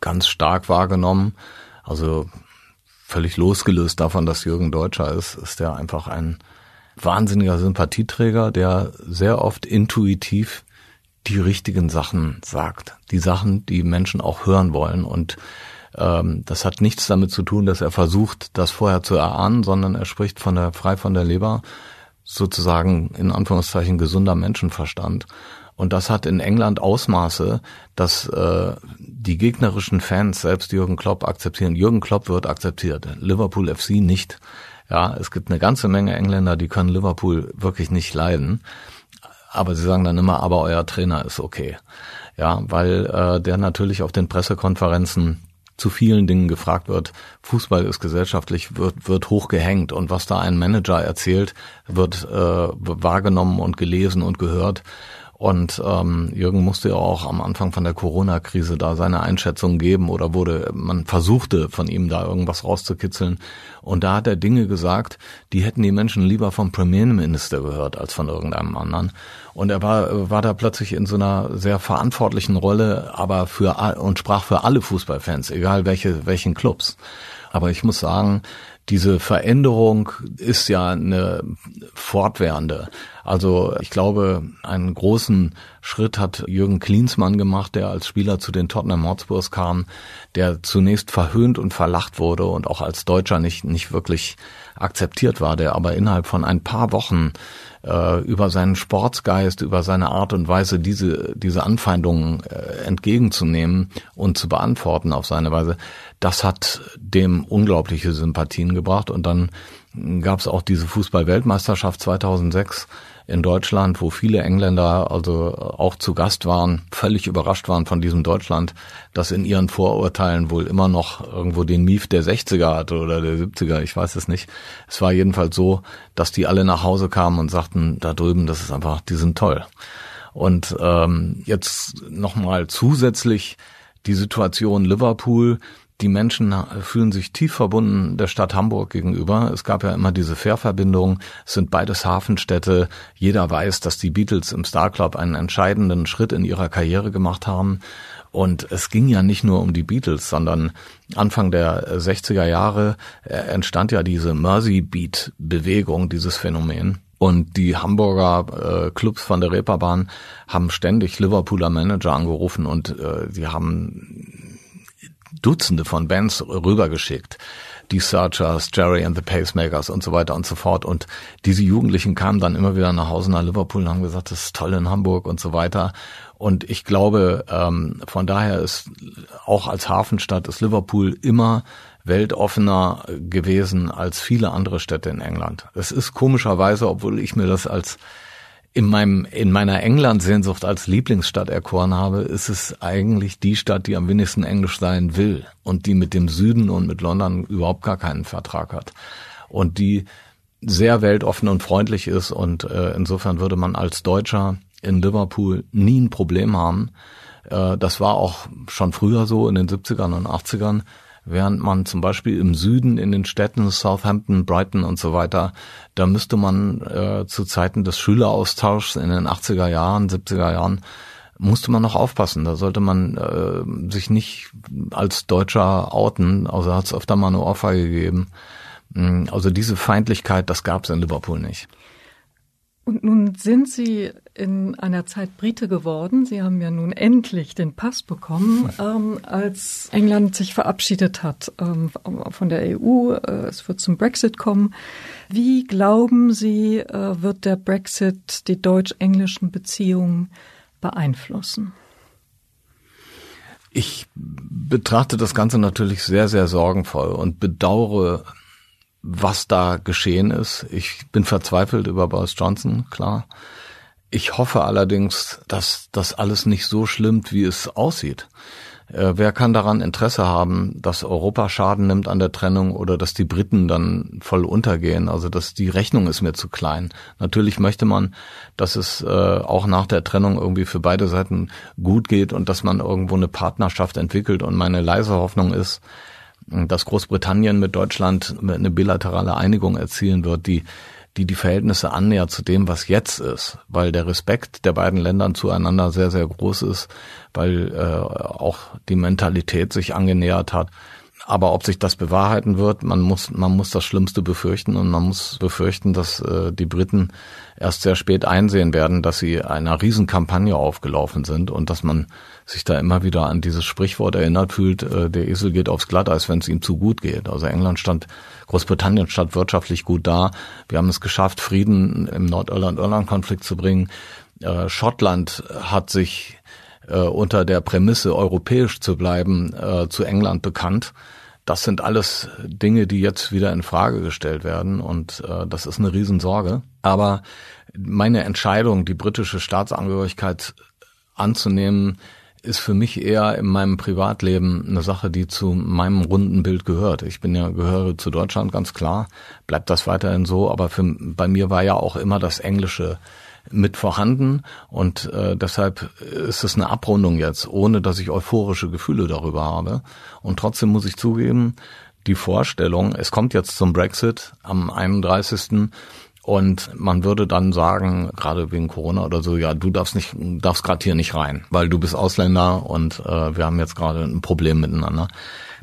ganz stark wahrgenommen. Also völlig losgelöst davon, dass Jürgen Deutscher ist, ist er einfach ein wahnsinniger Sympathieträger, der sehr oft intuitiv die richtigen Sachen sagt. Die Sachen, die Menschen auch hören wollen. Und ähm, das hat nichts damit zu tun, dass er versucht, das vorher zu erahnen, sondern er spricht von der frei von der Leber sozusagen in Anführungszeichen gesunder Menschenverstand. Und das hat in England Ausmaße, dass äh, die gegnerischen Fans selbst Jürgen Klopp akzeptieren. Jürgen Klopp wird akzeptiert, Liverpool FC nicht. Ja, es gibt eine ganze Menge Engländer, die können Liverpool wirklich nicht leiden. Aber sie sagen dann immer, aber euer Trainer ist okay. Ja, weil äh, der natürlich auf den Pressekonferenzen zu vielen Dingen gefragt wird. Fußball ist gesellschaftlich, wird, wird hoch gehängt und was da ein Manager erzählt, wird äh, wahrgenommen und gelesen und gehört. Und ähm, Jürgen musste ja auch am Anfang von der Corona-Krise da seine Einschätzung geben oder wurde, man versuchte von ihm da irgendwas rauszukitzeln. Und da hat er Dinge gesagt, die hätten die Menschen lieber vom Premierminister gehört als von irgendeinem anderen. Und er war, war da plötzlich in so einer sehr verantwortlichen Rolle, aber für und sprach für alle Fußballfans, egal welche, welchen Clubs. Aber ich muss sagen, diese Veränderung ist ja eine fortwährende. Also ich glaube, einen großen Schritt hat Jürgen Klinsmann gemacht, der als Spieler zu den Tottenham Hotspurs kam, der zunächst verhöhnt und verlacht wurde und auch als Deutscher nicht, nicht wirklich akzeptiert war, der aber innerhalb von ein paar Wochen äh, über seinen Sportsgeist, über seine Art und Weise, diese, diese Anfeindungen äh, entgegenzunehmen und zu beantworten auf seine Weise, das hat dem unglaubliche Sympathien gebracht. Und dann gab es auch diese Fußball-Weltmeisterschaft 2006 in Deutschland, wo viele Engländer also auch zu Gast waren, völlig überrascht waren von diesem Deutschland, das in ihren Vorurteilen wohl immer noch irgendwo den Mief der 60er hatte oder der 70er, ich weiß es nicht. Es war jedenfalls so, dass die alle nach Hause kamen und sagten, da drüben, das ist einfach, die sind toll. Und ähm, jetzt nochmal zusätzlich die Situation Liverpool, die Menschen fühlen sich tief verbunden der Stadt Hamburg gegenüber. Es gab ja immer diese Fährverbindung. Es sind beides Hafenstädte. Jeder weiß, dass die Beatles im Star Club einen entscheidenden Schritt in ihrer Karriere gemacht haben. Und es ging ja nicht nur um die Beatles, sondern Anfang der 60er Jahre äh, entstand ja diese Mersey Beat Bewegung, dieses Phänomen. Und die Hamburger äh, Clubs von der Reeperbahn haben ständig Liverpooler Manager angerufen und äh, die haben Dutzende von Bands rübergeschickt. Die Searchers, Jerry and the Pacemakers und so weiter und so fort. Und diese Jugendlichen kamen dann immer wieder nach Hause nach Liverpool und haben gesagt, das ist toll in Hamburg und so weiter. Und ich glaube, ähm, von daher ist auch als Hafenstadt ist Liverpool immer weltoffener gewesen als viele andere Städte in England. Es ist komischerweise, obwohl ich mir das als in meinem, in meiner England-Sehnsucht als Lieblingsstadt erkoren habe, ist es eigentlich die Stadt, die am wenigsten Englisch sein will und die mit dem Süden und mit London überhaupt gar keinen Vertrag hat. Und die sehr weltoffen und freundlich ist und äh, insofern würde man als Deutscher in Liverpool nie ein Problem haben. Äh, das war auch schon früher so in den 70ern und 80ern während man zum Beispiel im Süden in den Städten Southampton, Brighton und so weiter, da müsste man äh, zu Zeiten des Schüleraustauschs in den 80er Jahren, 70er Jahren, musste man noch aufpassen. Da sollte man äh, sich nicht als Deutscher outen, also hat es öfter mal eine Ohrfeige gegeben. Mm, also diese Feindlichkeit, das gab es in Liverpool nicht. Und nun sind Sie in einer Zeit Brite geworden. Sie haben ja nun endlich den Pass bekommen, ähm, als England sich verabschiedet hat ähm, von der EU. Äh, es wird zum Brexit kommen. Wie glauben Sie, äh, wird der Brexit die deutsch-englischen Beziehungen beeinflussen? Ich betrachte das Ganze natürlich sehr, sehr sorgenvoll und bedauere was da geschehen ist. Ich bin verzweifelt über Boris Johnson, klar. Ich hoffe allerdings, dass das alles nicht so schlimm, wie es aussieht. Äh, wer kann daran Interesse haben, dass Europa Schaden nimmt an der Trennung oder dass die Briten dann voll untergehen? Also dass die Rechnung ist mir zu klein. Natürlich möchte man, dass es äh, auch nach der Trennung irgendwie für beide Seiten gut geht und dass man irgendwo eine Partnerschaft entwickelt. Und meine leise Hoffnung ist, dass Großbritannien mit Deutschland eine bilaterale Einigung erzielen wird, die die die Verhältnisse annähert zu dem, was jetzt ist, weil der Respekt der beiden Ländern zueinander sehr, sehr groß ist, weil äh, auch die Mentalität sich angenähert hat. aber ob sich das bewahrheiten wird, man muss, man muss das Schlimmste befürchten und man muss befürchten, dass äh, die Briten erst sehr spät einsehen werden, dass sie einer Riesenkampagne aufgelaufen sind und dass man sich da immer wieder an dieses Sprichwort erinnert fühlt, äh, der Esel geht aufs Glatteis, wenn es ihm zu gut geht. Also England stand, Großbritannien stand wirtschaftlich gut da. Wir haben es geschafft, Frieden im Nordirland-Irland-Konflikt zu bringen. Äh, Schottland hat sich äh, unter der Prämisse, europäisch zu bleiben, äh, zu England bekannt. Das sind alles Dinge, die jetzt wieder in Frage gestellt werden und äh, das ist eine Riesensorge. Aber meine Entscheidung, die britische Staatsangehörigkeit anzunehmen, ist für mich eher in meinem Privatleben eine Sache, die zu meinem runden Bild gehört. Ich bin ja gehöre zu Deutschland ganz klar, bleibt das weiterhin so, aber für, bei mir war ja auch immer das Englische mit vorhanden und äh, deshalb ist es eine Abrundung jetzt, ohne dass ich euphorische Gefühle darüber habe. Und trotzdem muss ich zugeben, die Vorstellung, es kommt jetzt zum Brexit am 31. Und man würde dann sagen, gerade wegen Corona oder so, ja, du darfst nicht, darfst gerade hier nicht rein, weil du bist Ausländer und äh, wir haben jetzt gerade ein Problem miteinander.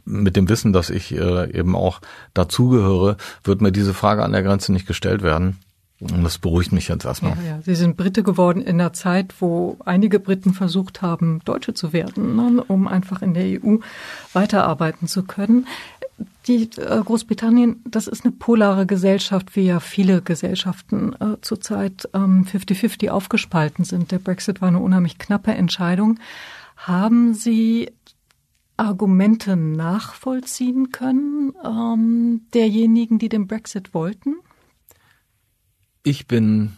Mit dem Wissen, dass ich äh, eben auch dazugehöre, wird mir diese Frage an der Grenze nicht gestellt werden. Und das beruhigt mich jetzt erstmal. Ja, ja. Sie sind Brite geworden in der Zeit, wo einige Briten versucht haben, Deutsche zu werden, ne, um einfach in der EU weiterarbeiten zu können. Die äh, Großbritannien, das ist eine polare Gesellschaft, wie ja viele Gesellschaften äh, zurzeit 50-50 ähm, aufgespalten sind. Der Brexit war eine unheimlich knappe Entscheidung. Haben Sie Argumente nachvollziehen können ähm, derjenigen, die den Brexit wollten? Ich bin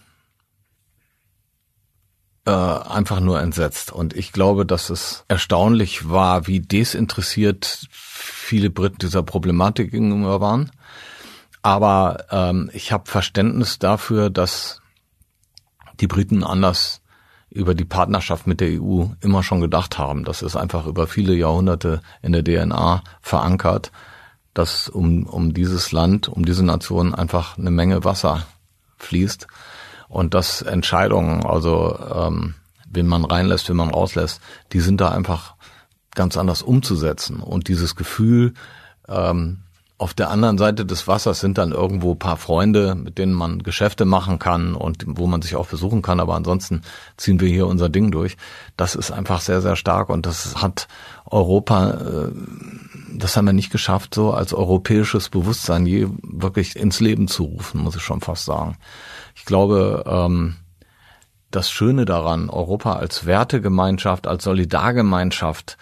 äh, einfach nur entsetzt. Und ich glaube, dass es erstaunlich war, wie desinteressiert viele Briten dieser Problematik gegenüber waren. Aber ähm, ich habe Verständnis dafür, dass die Briten anders über die Partnerschaft mit der EU immer schon gedacht haben. Das ist einfach über viele Jahrhunderte in der DNA verankert, dass um, um dieses Land, um diese Nation einfach eine Menge Wasser fließt und dass Entscheidungen, also ähm, wen man reinlässt, wen man rauslässt, die sind da einfach ganz anders umzusetzen. Und dieses Gefühl, ähm, auf der anderen Seite des Wassers sind dann irgendwo paar Freunde, mit denen man Geschäfte machen kann und wo man sich auch besuchen kann, aber ansonsten ziehen wir hier unser Ding durch. Das ist einfach sehr, sehr stark und das hat Europa, äh, das haben wir nicht geschafft, so als europäisches Bewusstsein je wirklich ins Leben zu rufen, muss ich schon fast sagen. Ich glaube, ähm, das Schöne daran, Europa als Wertegemeinschaft, als Solidargemeinschaft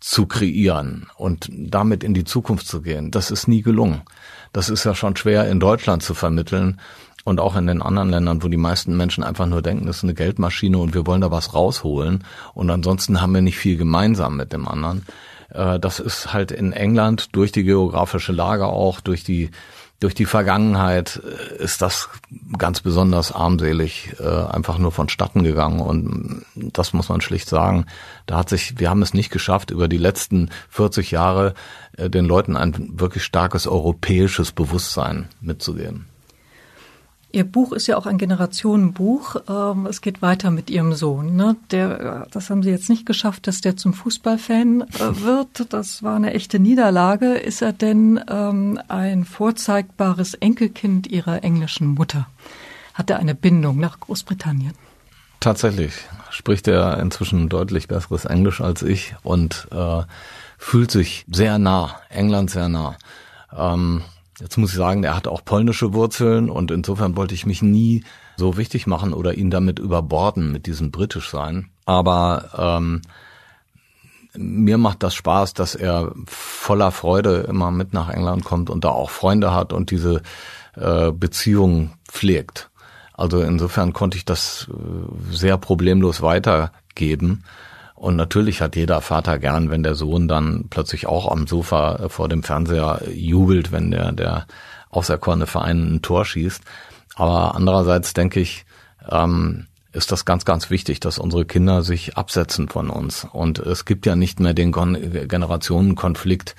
zu kreieren und damit in die Zukunft zu gehen. Das ist nie gelungen. Das ist ja schon schwer in Deutschland zu vermitteln und auch in den anderen Ländern, wo die meisten Menschen einfach nur denken, das ist eine Geldmaschine und wir wollen da was rausholen und ansonsten haben wir nicht viel gemeinsam mit dem anderen. Äh, das ist halt in England durch die geografische Lage auch, durch die durch die Vergangenheit äh, ist das ganz besonders armselig äh, einfach nur vonstatten gegangen und das muss man schlicht sagen. Da hat sich, wir haben es nicht geschafft, über die letzten 40 Jahre äh, den Leuten ein wirklich starkes europäisches Bewusstsein mitzugeben. Ihr Buch ist ja auch ein Generationenbuch. Ähm, es geht weiter mit Ihrem Sohn. Ne? Der, das haben Sie jetzt nicht geschafft, dass der zum Fußballfan äh, wird. Das war eine echte Niederlage. Ist er denn ähm, ein vorzeigbares Enkelkind Ihrer englischen Mutter? Hat er eine Bindung nach Großbritannien? Tatsächlich spricht er inzwischen deutlich besseres Englisch als ich und äh, fühlt sich sehr nah, England sehr nah. Ähm, Jetzt muss ich sagen, er hat auch polnische Wurzeln und insofern wollte ich mich nie so wichtig machen oder ihn damit überborden mit diesem britisch sein. Aber ähm, mir macht das Spaß, dass er voller Freude immer mit nach England kommt und da auch Freunde hat und diese äh, Beziehung pflegt. Also insofern konnte ich das äh, sehr problemlos weitergeben. Und natürlich hat jeder Vater gern, wenn der Sohn dann plötzlich auch am Sofa äh, vor dem Fernseher jubelt, wenn der, der auserkorene Verein ein Tor schießt. Aber andererseits denke ich, ähm, ist das ganz, ganz wichtig, dass unsere Kinder sich absetzen von uns. Und es gibt ja nicht mehr den Generationenkonflikt,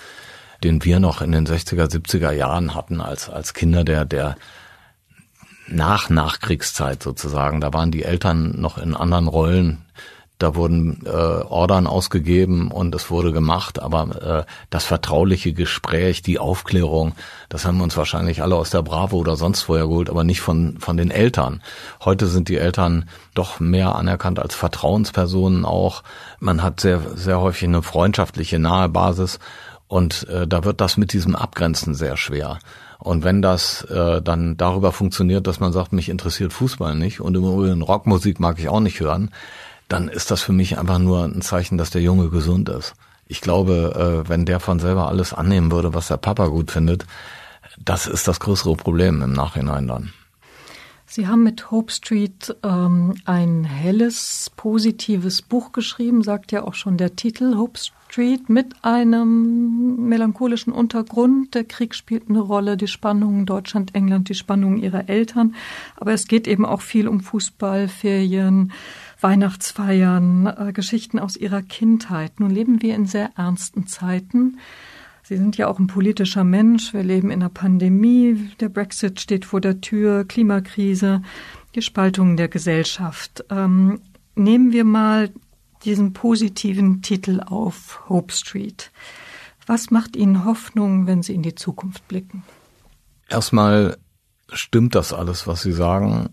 den wir noch in den 60er, 70er Jahren hatten als, als Kinder der, der nach Nachkriegszeit sozusagen. Da waren die Eltern noch in anderen Rollen da wurden äh, Ordern ausgegeben und es wurde gemacht, aber äh, das vertrauliche Gespräch, die Aufklärung, das haben wir uns wahrscheinlich alle aus der Bravo oder sonst woher geholt, aber nicht von, von den Eltern. Heute sind die Eltern doch mehr anerkannt als Vertrauenspersonen auch. Man hat sehr, sehr häufig eine freundschaftliche nahe Basis und äh, da wird das mit diesem Abgrenzen sehr schwer. Und wenn das äh, dann darüber funktioniert, dass man sagt, mich interessiert Fußball nicht und im Übrigen Rockmusik mag ich auch nicht hören, dann ist das für mich einfach nur ein Zeichen, dass der Junge gesund ist. Ich glaube, äh, wenn der von selber alles annehmen würde, was der Papa gut findet, das ist das größere Problem im Nachhinein dann. Sie haben mit Hope Street ähm, ein helles, positives Buch geschrieben, sagt ja auch schon der Titel Hope Street, mit einem melancholischen Untergrund. Der Krieg spielt eine Rolle, die Spannungen Deutschland, England, die Spannungen ihrer Eltern. Aber es geht eben auch viel um Fußball, Ferien, Weihnachtsfeiern, äh, Geschichten aus ihrer Kindheit. Nun leben wir in sehr ernsten Zeiten. Sie sind ja auch ein politischer Mensch. Wir leben in einer Pandemie. Der Brexit steht vor der Tür, Klimakrise, die Spaltung der Gesellschaft. Ähm, nehmen wir mal diesen positiven Titel auf Hope Street. Was macht Ihnen Hoffnung, wenn Sie in die Zukunft blicken? Erstmal stimmt das alles, was Sie sagen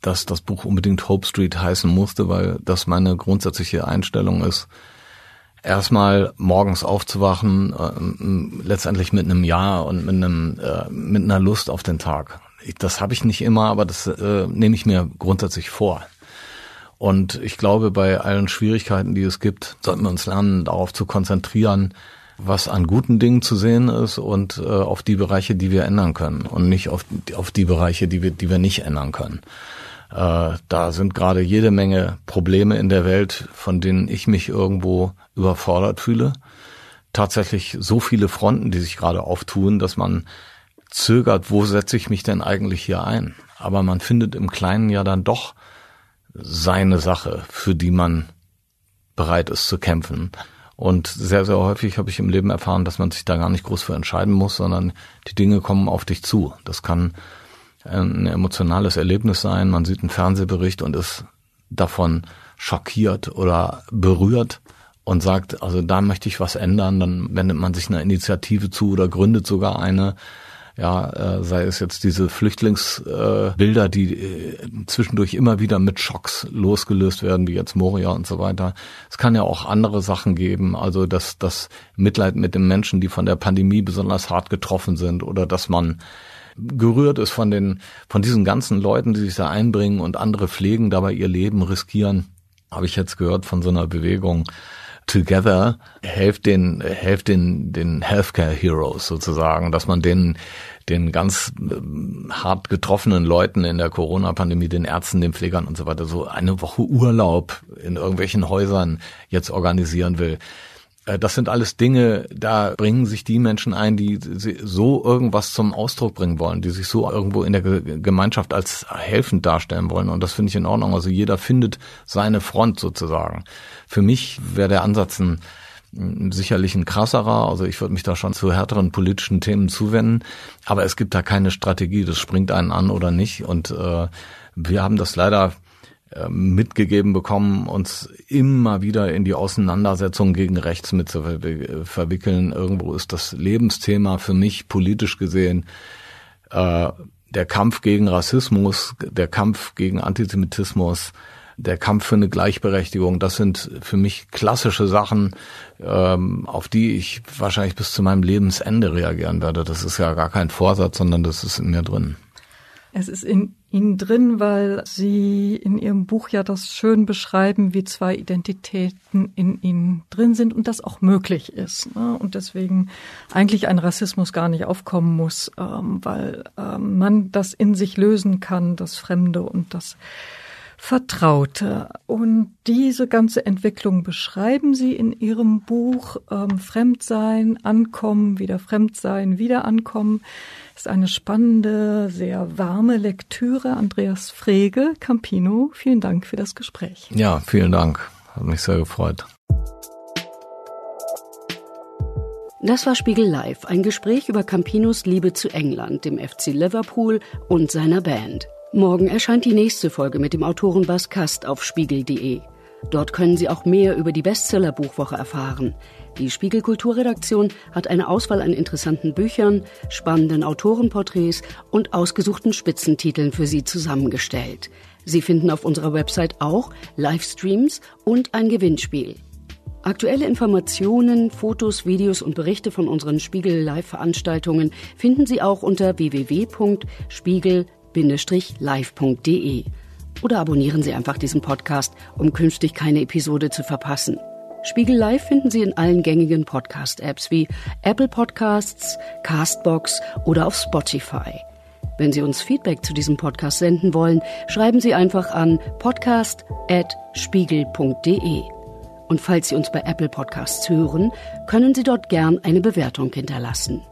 dass das Buch unbedingt Hope Street heißen musste, weil das meine grundsätzliche Einstellung ist, erstmal morgens aufzuwachen, äh, letztendlich mit einem Ja und mit einem äh, mit einer Lust auf den Tag. Ich, das habe ich nicht immer, aber das äh, nehme ich mir grundsätzlich vor. Und ich glaube, bei allen Schwierigkeiten, die es gibt, sollten wir uns lernen, darauf zu konzentrieren, was an guten Dingen zu sehen ist und äh, auf die Bereiche, die wir ändern können und nicht auf, auf die Bereiche, die wir, die wir nicht ändern können. Äh, da sind gerade jede Menge Probleme in der Welt, von denen ich mich irgendwo überfordert fühle. Tatsächlich so viele Fronten, die sich gerade auftun, dass man zögert, wo setze ich mich denn eigentlich hier ein? Aber man findet im Kleinen ja dann doch seine Sache, für die man bereit ist zu kämpfen. Und sehr, sehr häufig habe ich im Leben erfahren, dass man sich da gar nicht groß für entscheiden muss, sondern die Dinge kommen auf dich zu. Das kann ein emotionales Erlebnis sein. Man sieht einen Fernsehbericht und ist davon schockiert oder berührt und sagt, also da möchte ich was ändern, dann wendet man sich einer Initiative zu oder gründet sogar eine. Ja, äh, sei es jetzt diese Flüchtlingsbilder, äh, die äh, zwischendurch immer wieder mit Schocks losgelöst werden, wie jetzt Moria und so weiter. Es kann ja auch andere Sachen geben, also dass das Mitleid mit den Menschen, die von der Pandemie besonders hart getroffen sind, oder dass man gerührt ist von den, von diesen ganzen Leuten, die sich da einbringen und andere pflegen, dabei ihr Leben riskieren, habe ich jetzt gehört von so einer Bewegung. Together helft den, helft den, den Healthcare Heroes sozusagen, dass man den, den ganz äh, hart getroffenen Leuten in der Corona-Pandemie, den Ärzten, den Pflegern und so weiter, so eine Woche Urlaub in irgendwelchen Häusern jetzt organisieren will. Äh, das sind alles Dinge, da bringen sich die Menschen ein, die so irgendwas zum Ausdruck bringen wollen, die sich so irgendwo in der Gemeinschaft als helfend darstellen wollen. Und das finde ich in Ordnung. Also jeder findet seine Front sozusagen. Für mich wäre der Ansatz ein, sicherlich ein krasserer. Also ich würde mich da schon zu härteren politischen Themen zuwenden. Aber es gibt da keine Strategie. Das springt einen an oder nicht. Und äh, wir haben das leider mitgegeben bekommen, uns immer wieder in die Auseinandersetzung gegen rechts mit zu verwickeln. Irgendwo ist das Lebensthema für mich politisch gesehen äh, der Kampf gegen Rassismus, der Kampf gegen Antisemitismus, der Kampf für eine Gleichberechtigung. Das sind für mich klassische Sachen, ähm, auf die ich wahrscheinlich bis zu meinem Lebensende reagieren werde. Das ist ja gar kein Vorsatz, sondern das ist in mir drin. Es ist in Ihnen drin, weil Sie in Ihrem Buch ja das schön beschreiben, wie zwei Identitäten in Ihnen drin sind und das auch möglich ist. Ne? Und deswegen eigentlich ein Rassismus gar nicht aufkommen muss, ähm, weil ähm, man das in sich lösen kann, das Fremde und das Vertraute. Und diese ganze Entwicklung beschreiben Sie in Ihrem Buch ähm, Fremdsein, Ankommen, wieder Fremdsein, wieder Ankommen ist eine spannende, sehr warme Lektüre. Andreas Frege, Campino, vielen Dank für das Gespräch. Ja, vielen Dank. Hat mich sehr gefreut. Das war Spiegel Live, ein Gespräch über Campinos Liebe zu England, dem FC Liverpool und seiner Band. Morgen erscheint die nächste Folge mit dem Autoren Bas Kast auf spiegel.de. Dort können Sie auch mehr über die Bestseller-Buchwoche erfahren. Die Spiegel Kulturredaktion hat eine Auswahl an interessanten Büchern, spannenden Autorenporträts und ausgesuchten Spitzentiteln für Sie zusammengestellt. Sie finden auf unserer Website auch Livestreams und ein Gewinnspiel. Aktuelle Informationen, Fotos, Videos und Berichte von unseren Spiegel Live-Veranstaltungen finden Sie auch unter www.spiegel-live.de. Oder abonnieren Sie einfach diesen Podcast, um künftig keine Episode zu verpassen. Spiegel Live finden Sie in allen gängigen Podcast-Apps wie Apple Podcasts, Castbox oder auf Spotify. Wenn Sie uns Feedback zu diesem Podcast senden wollen, schreiben Sie einfach an podcast.spiegel.de. Und falls Sie uns bei Apple Podcasts hören, können Sie dort gern eine Bewertung hinterlassen.